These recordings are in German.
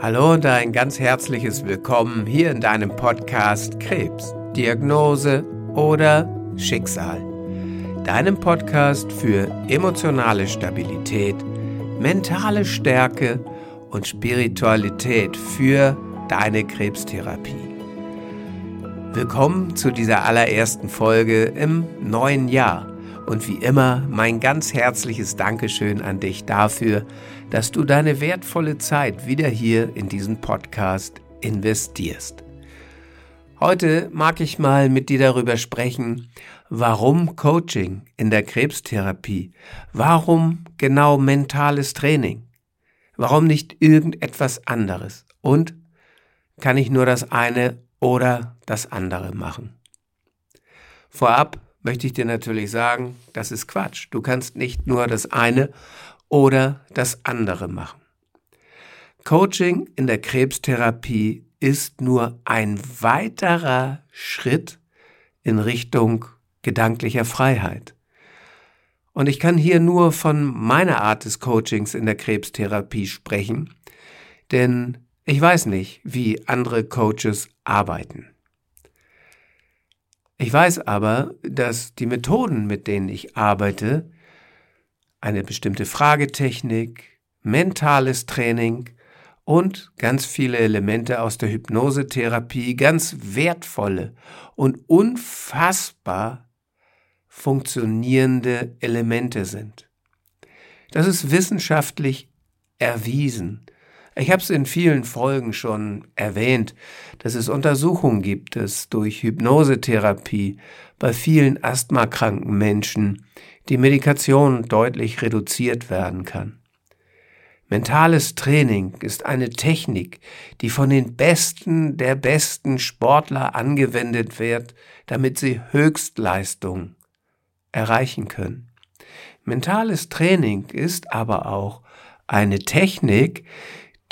Hallo und ein ganz herzliches Willkommen hier in deinem Podcast Krebs, Diagnose oder Schicksal. Deinem Podcast für emotionale Stabilität, mentale Stärke und Spiritualität für deine Krebstherapie. Willkommen zu dieser allerersten Folge im neuen Jahr. Und wie immer mein ganz herzliches Dankeschön an dich dafür, dass du deine wertvolle Zeit wieder hier in diesen Podcast investierst. Heute mag ich mal mit dir darüber sprechen, warum Coaching in der Krebstherapie, warum genau mentales Training, warum nicht irgendetwas anderes und kann ich nur das eine oder das andere machen. Vorab möchte ich dir natürlich sagen, das ist Quatsch. Du kannst nicht nur das eine oder das andere machen. Coaching in der Krebstherapie ist nur ein weiterer Schritt in Richtung gedanklicher Freiheit. Und ich kann hier nur von meiner Art des Coachings in der Krebstherapie sprechen, denn ich weiß nicht, wie andere Coaches arbeiten. Ich weiß aber, dass die Methoden, mit denen ich arbeite, eine bestimmte Fragetechnik, mentales Training und ganz viele Elemente aus der Hypnosetherapie, ganz wertvolle und unfassbar funktionierende Elemente sind. Das ist wissenschaftlich erwiesen. Ich habe es in vielen Folgen schon erwähnt, dass es Untersuchungen gibt, dass durch Hypnosetherapie bei vielen asthmakranken Menschen die Medikation deutlich reduziert werden kann. Mentales Training ist eine Technik, die von den Besten der besten Sportler angewendet wird, damit sie Höchstleistung erreichen können. Mentales Training ist aber auch eine Technik,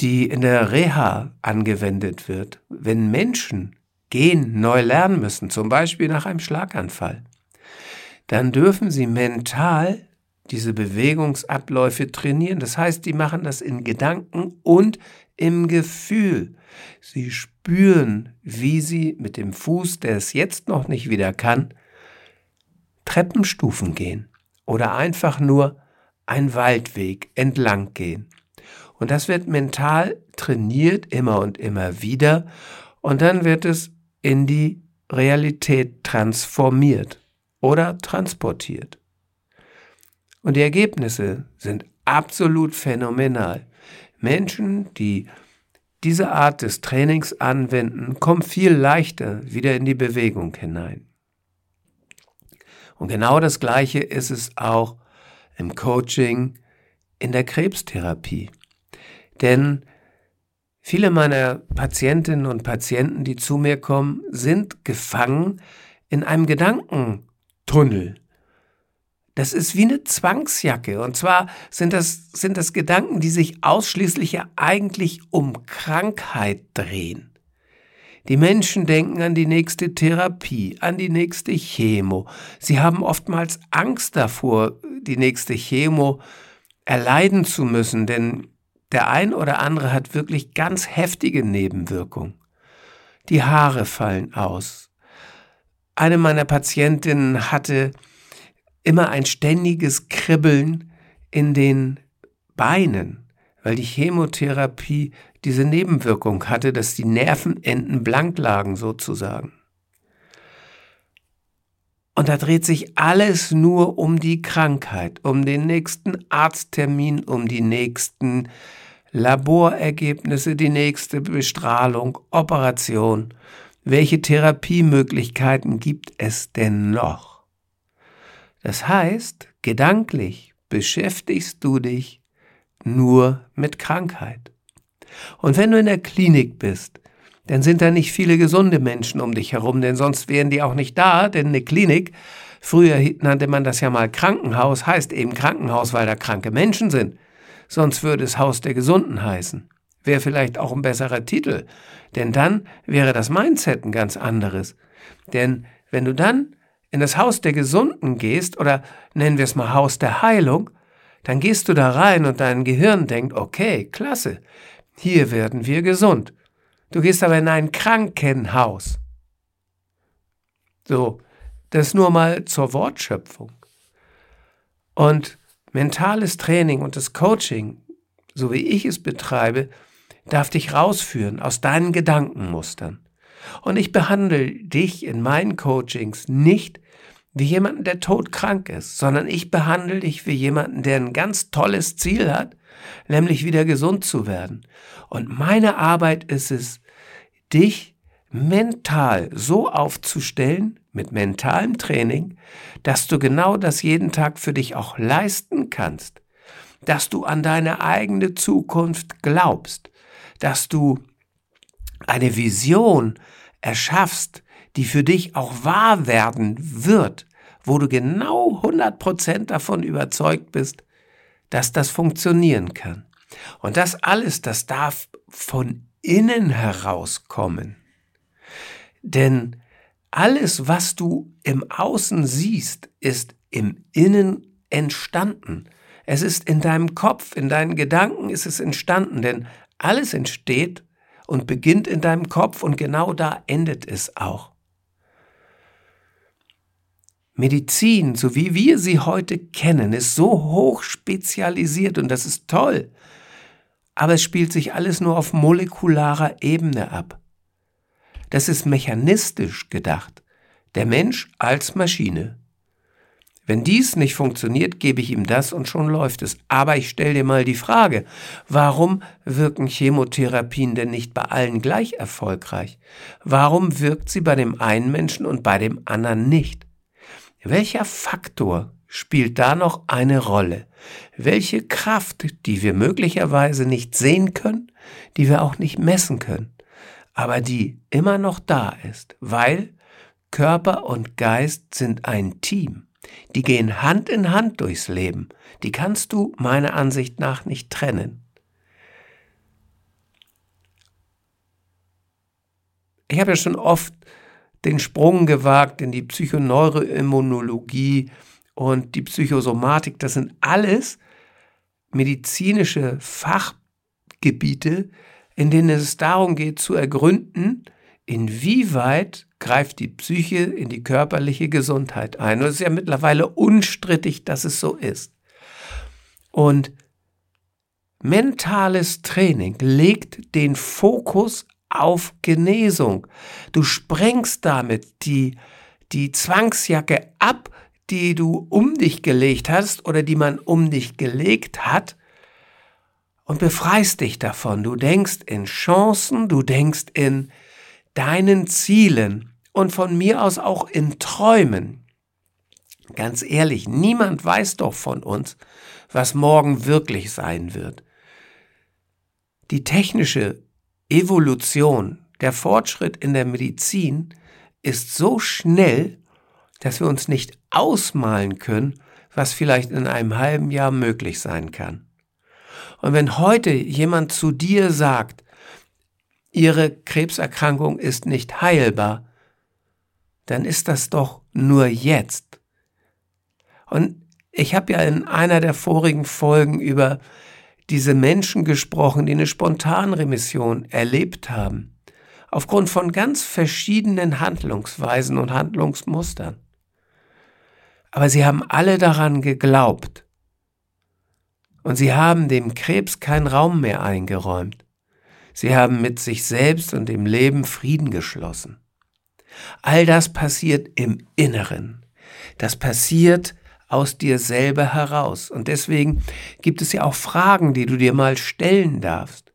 die in der Reha angewendet wird, wenn Menschen gehen neu lernen müssen, zum Beispiel nach einem Schlaganfall, dann dürfen sie mental diese Bewegungsabläufe trainieren. Das heißt, die machen das in Gedanken und im Gefühl. Sie spüren, wie sie mit dem Fuß, der es jetzt noch nicht wieder kann, Treppenstufen gehen oder einfach nur einen Waldweg entlang gehen. Und das wird mental trainiert immer und immer wieder. Und dann wird es in die Realität transformiert oder transportiert. Und die Ergebnisse sind absolut phänomenal. Menschen, die diese Art des Trainings anwenden, kommen viel leichter wieder in die Bewegung hinein. Und genau das Gleiche ist es auch im Coaching, in der Krebstherapie. Denn viele meiner Patientinnen und Patienten, die zu mir kommen, sind gefangen in einem Gedankentunnel. Das ist wie eine Zwangsjacke. Und zwar sind das, sind das Gedanken, die sich ausschließlich ja eigentlich um Krankheit drehen. Die Menschen denken an die nächste Therapie, an die nächste Chemo. Sie haben oftmals Angst davor, die nächste Chemo erleiden zu müssen, denn der ein oder andere hat wirklich ganz heftige Nebenwirkungen. Die Haare fallen aus. Eine meiner Patientinnen hatte immer ein ständiges Kribbeln in den Beinen, weil die Chemotherapie diese Nebenwirkung hatte, dass die Nervenenden blank lagen sozusagen. Und da dreht sich alles nur um die Krankheit, um den nächsten Arzttermin, um die nächsten Laborergebnisse, die nächste Bestrahlung, Operation. Welche Therapiemöglichkeiten gibt es denn noch? Das heißt, gedanklich beschäftigst du dich nur mit Krankheit. Und wenn du in der Klinik bist, dann sind da nicht viele gesunde Menschen um dich herum, denn sonst wären die auch nicht da, denn eine Klinik, früher nannte man das ja mal Krankenhaus, heißt eben Krankenhaus, weil da kranke Menschen sind. Sonst würde es Haus der Gesunden heißen. Wäre vielleicht auch ein besserer Titel, denn dann wäre das Mindset ein ganz anderes. Denn wenn du dann in das Haus der Gesunden gehst, oder nennen wir es mal Haus der Heilung, dann gehst du da rein und dein Gehirn denkt, okay, klasse, hier werden wir gesund. Du gehst aber in ein Krankenhaus. So, das nur mal zur Wortschöpfung. Und mentales Training und das Coaching, so wie ich es betreibe, darf dich rausführen aus deinen Gedankenmustern. Und ich behandle dich in meinen Coachings nicht wie jemanden, der todkrank ist, sondern ich behandle dich wie jemanden, der ein ganz tolles Ziel hat, nämlich wieder gesund zu werden. Und meine Arbeit ist es, dich mental so aufzustellen, mit mentalem Training, dass du genau das jeden Tag für dich auch leisten kannst, dass du an deine eigene Zukunft glaubst, dass du eine Vision erschaffst, die für dich auch wahr werden wird, wo du genau 100% davon überzeugt bist, dass das funktionieren kann. Und das alles, das darf von innen herauskommen. Denn alles, was du im Außen siehst, ist im Innen entstanden. Es ist in deinem Kopf, in deinen Gedanken ist es entstanden, denn alles entsteht und beginnt in deinem Kopf und genau da endet es auch. Medizin, so wie wir sie heute kennen, ist so hoch spezialisiert und das ist toll. Aber es spielt sich alles nur auf molekularer Ebene ab. Das ist mechanistisch gedacht. Der Mensch als Maschine. Wenn dies nicht funktioniert, gebe ich ihm das und schon läuft es. Aber ich stelle dir mal die Frage, warum wirken Chemotherapien denn nicht bei allen gleich erfolgreich? Warum wirkt sie bei dem einen Menschen und bei dem anderen nicht? Welcher Faktor spielt da noch eine Rolle? Welche Kraft, die wir möglicherweise nicht sehen können, die wir auch nicht messen können, aber die immer noch da ist, weil Körper und Geist sind ein Team. Die gehen Hand in Hand durchs Leben. Die kannst du meiner Ansicht nach nicht trennen. Ich habe ja schon oft den Sprung gewagt in die Psychoneuroimmunologie und die Psychosomatik. Das sind alles medizinische Fachgebiete, in denen es darum geht zu ergründen, inwieweit greift die Psyche in die körperliche Gesundheit ein. Und es ist ja mittlerweile unstrittig, dass es so ist. Und mentales Training legt den Fokus auf Genesung. Du sprengst damit die, die Zwangsjacke ab, die du um dich gelegt hast oder die man um dich gelegt hat und befreist dich davon. Du denkst in Chancen, du denkst in deinen Zielen und von mir aus auch in Träumen. Ganz ehrlich, niemand weiß doch von uns, was morgen wirklich sein wird. Die technische Evolution, der Fortschritt in der Medizin ist so schnell, dass wir uns nicht ausmalen können, was vielleicht in einem halben Jahr möglich sein kann. Und wenn heute jemand zu dir sagt, Ihre Krebserkrankung ist nicht heilbar, dann ist das doch nur jetzt. Und ich habe ja in einer der vorigen Folgen über diese Menschen gesprochen, die eine Spontanremission erlebt haben, aufgrund von ganz verschiedenen Handlungsweisen und Handlungsmustern. Aber sie haben alle daran geglaubt. Und sie haben dem Krebs keinen Raum mehr eingeräumt. Sie haben mit sich selbst und dem Leben Frieden geschlossen. All das passiert im Inneren. Das passiert aus dir selber heraus. Und deswegen gibt es ja auch Fragen, die du dir mal stellen darfst.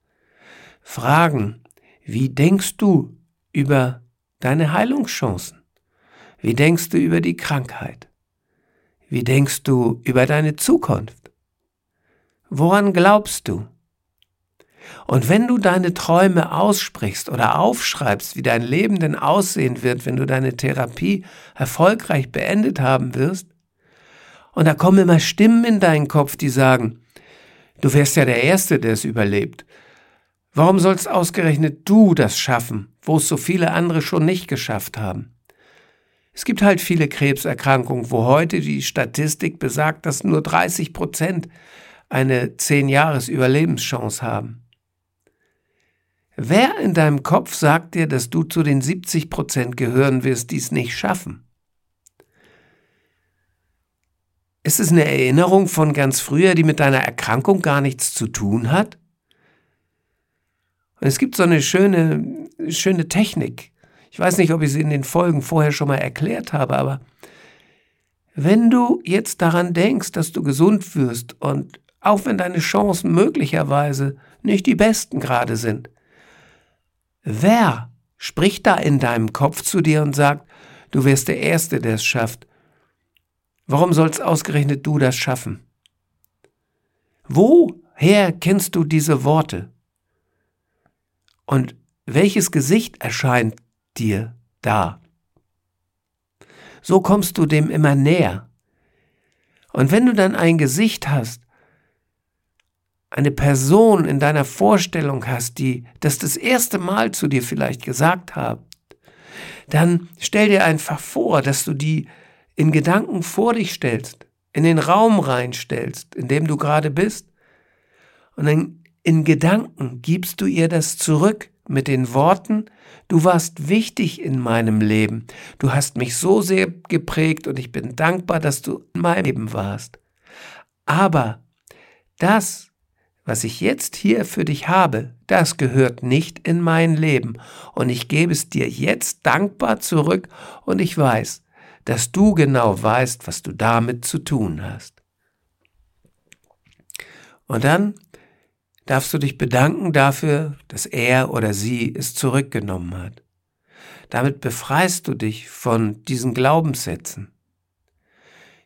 Fragen, wie denkst du über deine Heilungschancen? Wie denkst du über die Krankheit? Wie denkst du über deine Zukunft? Woran glaubst du? Und wenn du deine Träume aussprichst oder aufschreibst, wie dein Leben denn aussehen wird, wenn du deine Therapie erfolgreich beendet haben wirst, und da kommen immer Stimmen in deinen Kopf, die sagen, du wärst ja der Erste, der es überlebt. Warum sollst ausgerechnet du das schaffen, wo es so viele andere schon nicht geschafft haben? Es gibt halt viele Krebserkrankungen, wo heute die Statistik besagt, dass nur 30 Prozent eine 10-Jahres-Überlebenschance haben. Wer in deinem Kopf sagt dir, dass du zu den 70 Prozent gehören wirst, die es nicht schaffen? Ist es eine Erinnerung von ganz früher, die mit deiner Erkrankung gar nichts zu tun hat? Und es gibt so eine schöne, schöne Technik. Ich weiß nicht, ob ich sie in den Folgen vorher schon mal erklärt habe, aber wenn du jetzt daran denkst, dass du gesund wirst und auch wenn deine Chancen möglicherweise nicht die besten gerade sind, wer spricht da in deinem Kopf zu dir und sagt, du wärst der Erste, der es schafft? Warum sollst ausgerechnet du das schaffen? Woher kennst du diese Worte? Und welches Gesicht erscheint dir da? So kommst du dem immer näher. Und wenn du dann ein Gesicht hast, eine Person in deiner Vorstellung hast, die das das erste Mal zu dir vielleicht gesagt hat, dann stell dir einfach vor, dass du die in Gedanken vor dich stellst, in den Raum reinstellst, in dem du gerade bist. Und dann in Gedanken gibst du ihr das zurück mit den Worten, du warst wichtig in meinem Leben, du hast mich so sehr geprägt und ich bin dankbar, dass du in meinem Leben warst. Aber das, was ich jetzt hier für dich habe, das gehört nicht in mein Leben und ich gebe es dir jetzt dankbar zurück und ich weiß, dass du genau weißt, was du damit zu tun hast. Und dann darfst du dich bedanken dafür, dass er oder sie es zurückgenommen hat. Damit befreist du dich von diesen Glaubenssätzen,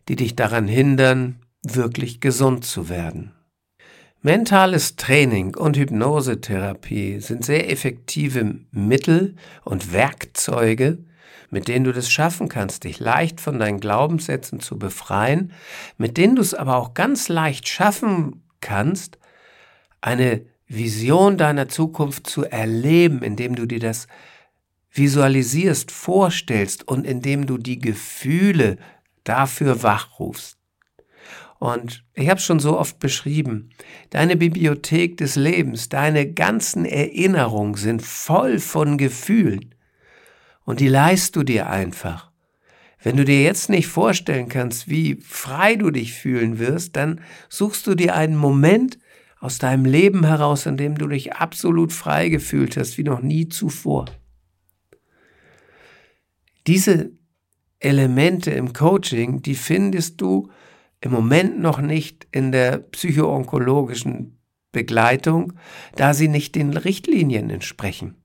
die dich daran hindern, wirklich gesund zu werden. Mentales Training und Hypnosetherapie sind sehr effektive Mittel und Werkzeuge, mit denen du das schaffen kannst, dich leicht von deinen Glaubenssätzen zu befreien, mit denen du es aber auch ganz leicht schaffen kannst, eine Vision deiner Zukunft zu erleben, indem du dir das visualisierst, vorstellst und indem du die Gefühle dafür wachrufst. Und ich habe es schon so oft beschrieben, deine Bibliothek des Lebens, deine ganzen Erinnerungen sind voll von Gefühlen. Und die leist du dir einfach. Wenn du dir jetzt nicht vorstellen kannst, wie frei du dich fühlen wirst, dann suchst du dir einen Moment, aus deinem Leben heraus, in dem du dich absolut frei gefühlt hast, wie noch nie zuvor. Diese Elemente im Coaching, die findest du im Moment noch nicht in der psychoonkologischen Begleitung, da sie nicht den Richtlinien entsprechen.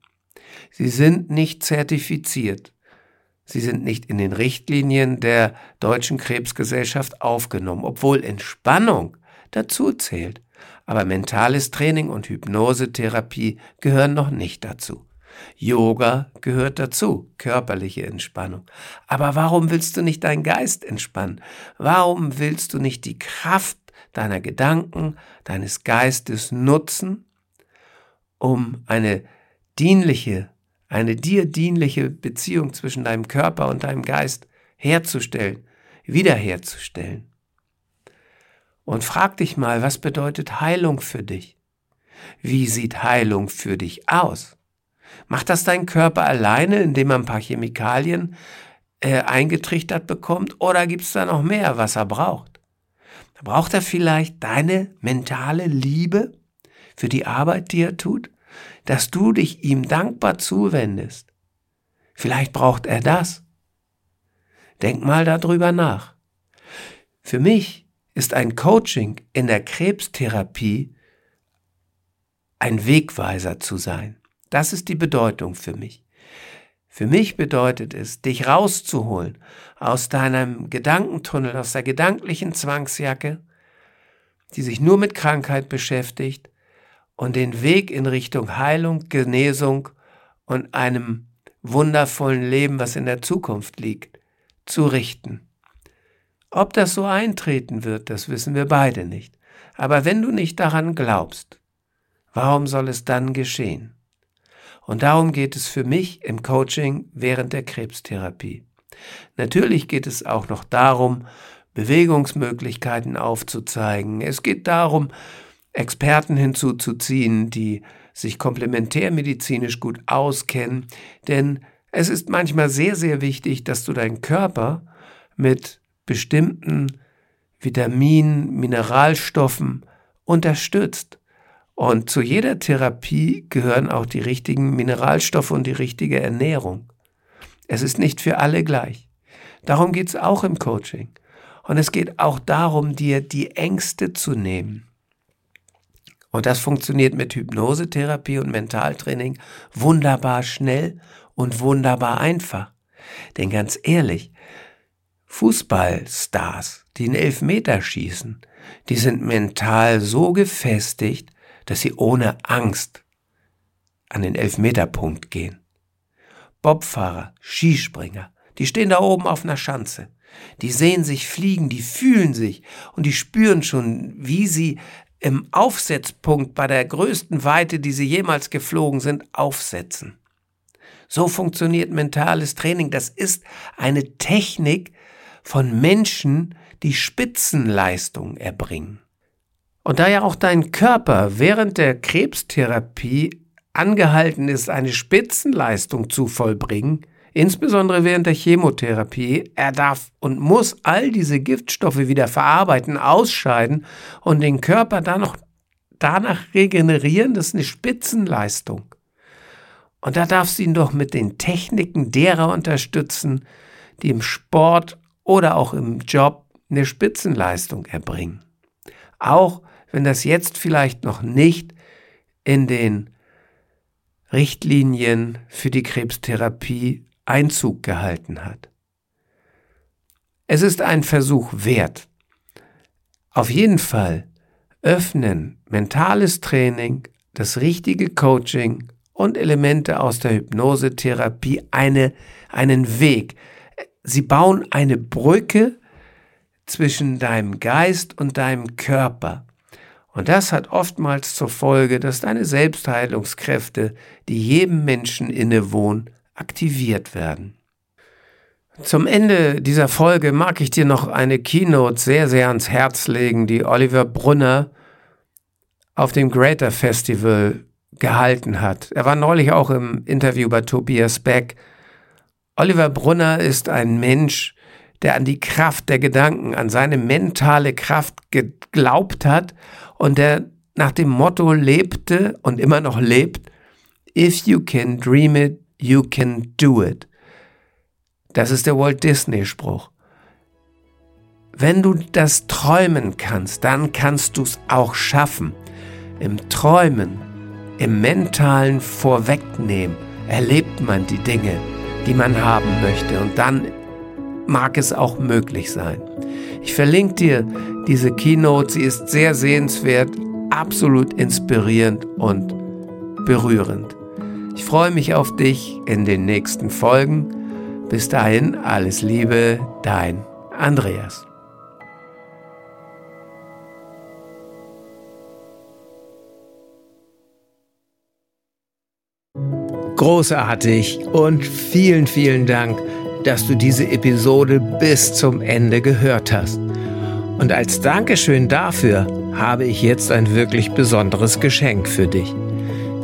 Sie sind nicht zertifiziert. Sie sind nicht in den Richtlinien der Deutschen Krebsgesellschaft aufgenommen, obwohl Entspannung dazu zählt. Aber mentales Training und Hypnosetherapie gehören noch nicht dazu. Yoga gehört dazu, körperliche Entspannung. Aber warum willst du nicht deinen Geist entspannen? Warum willst du nicht die Kraft deiner Gedanken, deines Geistes nutzen, um eine dienliche, eine dir dienliche Beziehung zwischen deinem Körper und deinem Geist herzustellen, wiederherzustellen? Und frag dich mal, was bedeutet Heilung für dich? Wie sieht Heilung für dich aus? Macht das dein Körper alleine, indem er ein paar Chemikalien äh, eingetrichtert bekommt? Oder gibt es da noch mehr, was er braucht? Braucht er vielleicht deine mentale Liebe für die Arbeit, die er tut? Dass du dich ihm dankbar zuwendest? Vielleicht braucht er das. Denk mal darüber nach. Für mich ist ein Coaching in der Krebstherapie ein Wegweiser zu sein. Das ist die Bedeutung für mich. Für mich bedeutet es, dich rauszuholen aus deinem Gedankentunnel, aus der gedanklichen Zwangsjacke, die sich nur mit Krankheit beschäftigt und den Weg in Richtung Heilung, Genesung und einem wundervollen Leben, was in der Zukunft liegt, zu richten. Ob das so eintreten wird, das wissen wir beide nicht. Aber wenn du nicht daran glaubst, warum soll es dann geschehen? Und darum geht es für mich im Coaching während der Krebstherapie. Natürlich geht es auch noch darum, Bewegungsmöglichkeiten aufzuzeigen. Es geht darum, Experten hinzuzuziehen, die sich komplementärmedizinisch gut auskennen, denn es ist manchmal sehr, sehr wichtig, dass du deinen Körper mit bestimmten Vitaminen, Mineralstoffen unterstützt. Und zu jeder Therapie gehören auch die richtigen Mineralstoffe und die richtige Ernährung. Es ist nicht für alle gleich. Darum geht es auch im Coaching. Und es geht auch darum, dir die Ängste zu nehmen. Und das funktioniert mit Hypnosetherapie und Mentaltraining wunderbar schnell und wunderbar einfach. Denn ganz ehrlich, Fußballstars, die einen Elfmeter schießen, die sind mental so gefestigt, dass sie ohne Angst an den Elfmeterpunkt gehen. Bobfahrer, Skispringer, die stehen da oben auf einer Schanze. Die sehen sich fliegen, die fühlen sich und die spüren schon, wie sie im Aufsetzpunkt bei der größten Weite, die sie jemals geflogen sind, aufsetzen. So funktioniert mentales Training. Das ist eine Technik von Menschen, die Spitzenleistung erbringen. Und da ja auch dein Körper während der Krebstherapie angehalten ist, eine Spitzenleistung zu vollbringen, insbesondere während der Chemotherapie, er darf und muss all diese Giftstoffe wieder verarbeiten, ausscheiden und den Körper dann noch danach regenerieren, das ist eine Spitzenleistung. Und da darfst du ihn doch mit den Techniken derer unterstützen, die im Sport oder auch im Job eine Spitzenleistung erbringen. Auch wenn das jetzt vielleicht noch nicht in den Richtlinien für die Krebstherapie Einzug gehalten hat. Es ist ein Versuch wert. Auf jeden Fall öffnen mentales Training, das richtige Coaching und Elemente aus der Hypnosetherapie eine, einen Weg. Sie bauen eine Brücke zwischen deinem Geist und deinem Körper. Und das hat oftmals zur Folge, dass deine Selbstheilungskräfte, die jedem Menschen innewohnen, aktiviert werden. Zum Ende dieser Folge mag ich dir noch eine Keynote sehr, sehr ans Herz legen, die Oliver Brunner auf dem Greater Festival gehalten hat. Er war neulich auch im Interview bei Tobias Beck. Oliver Brunner ist ein Mensch, der an die Kraft der Gedanken, an seine mentale Kraft geglaubt hat und der nach dem Motto lebte und immer noch lebt, If you can dream it, you can do it. Das ist der Walt Disney Spruch. Wenn du das träumen kannst, dann kannst du es auch schaffen. Im Träumen, im mentalen Vorwegnehmen erlebt man die Dinge, die man haben möchte und dann mag es auch möglich sein. Ich verlinke dir diese Keynote, sie ist sehr sehenswert, absolut inspirierend und berührend. Ich freue mich auf dich in den nächsten Folgen. Bis dahin alles Liebe, dein Andreas. Großartig und vielen, vielen Dank dass du diese Episode bis zum Ende gehört hast. Und als Dankeschön dafür habe ich jetzt ein wirklich besonderes Geschenk für dich.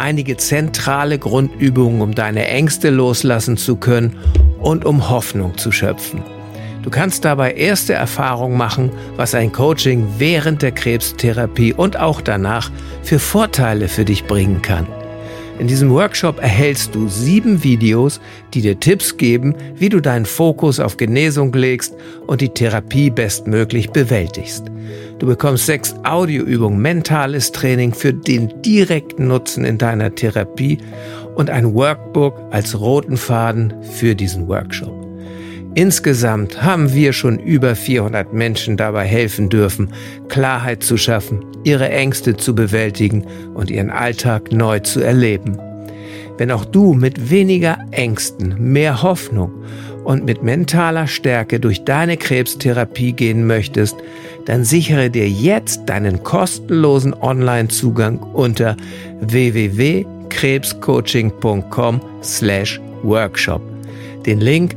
einige zentrale Grundübungen, um deine Ängste loslassen zu können und um Hoffnung zu schöpfen. Du kannst dabei erste Erfahrungen machen, was ein Coaching während der Krebstherapie und auch danach für Vorteile für dich bringen kann. In diesem Workshop erhältst du sieben Videos, die dir Tipps geben, wie du deinen Fokus auf Genesung legst und die Therapie bestmöglich bewältigst. Du bekommst sechs Audioübungen, mentales Training für den direkten Nutzen in deiner Therapie und ein Workbook als roten Faden für diesen Workshop. Insgesamt haben wir schon über 400 Menschen dabei helfen dürfen, Klarheit zu schaffen, ihre Ängste zu bewältigen und ihren Alltag neu zu erleben. Wenn auch du mit weniger Ängsten, mehr Hoffnung und mit mentaler Stärke durch deine Krebstherapie gehen möchtest, dann sichere dir jetzt deinen kostenlosen Online-Zugang unter www.krebscoaching.com/workshop. Den Link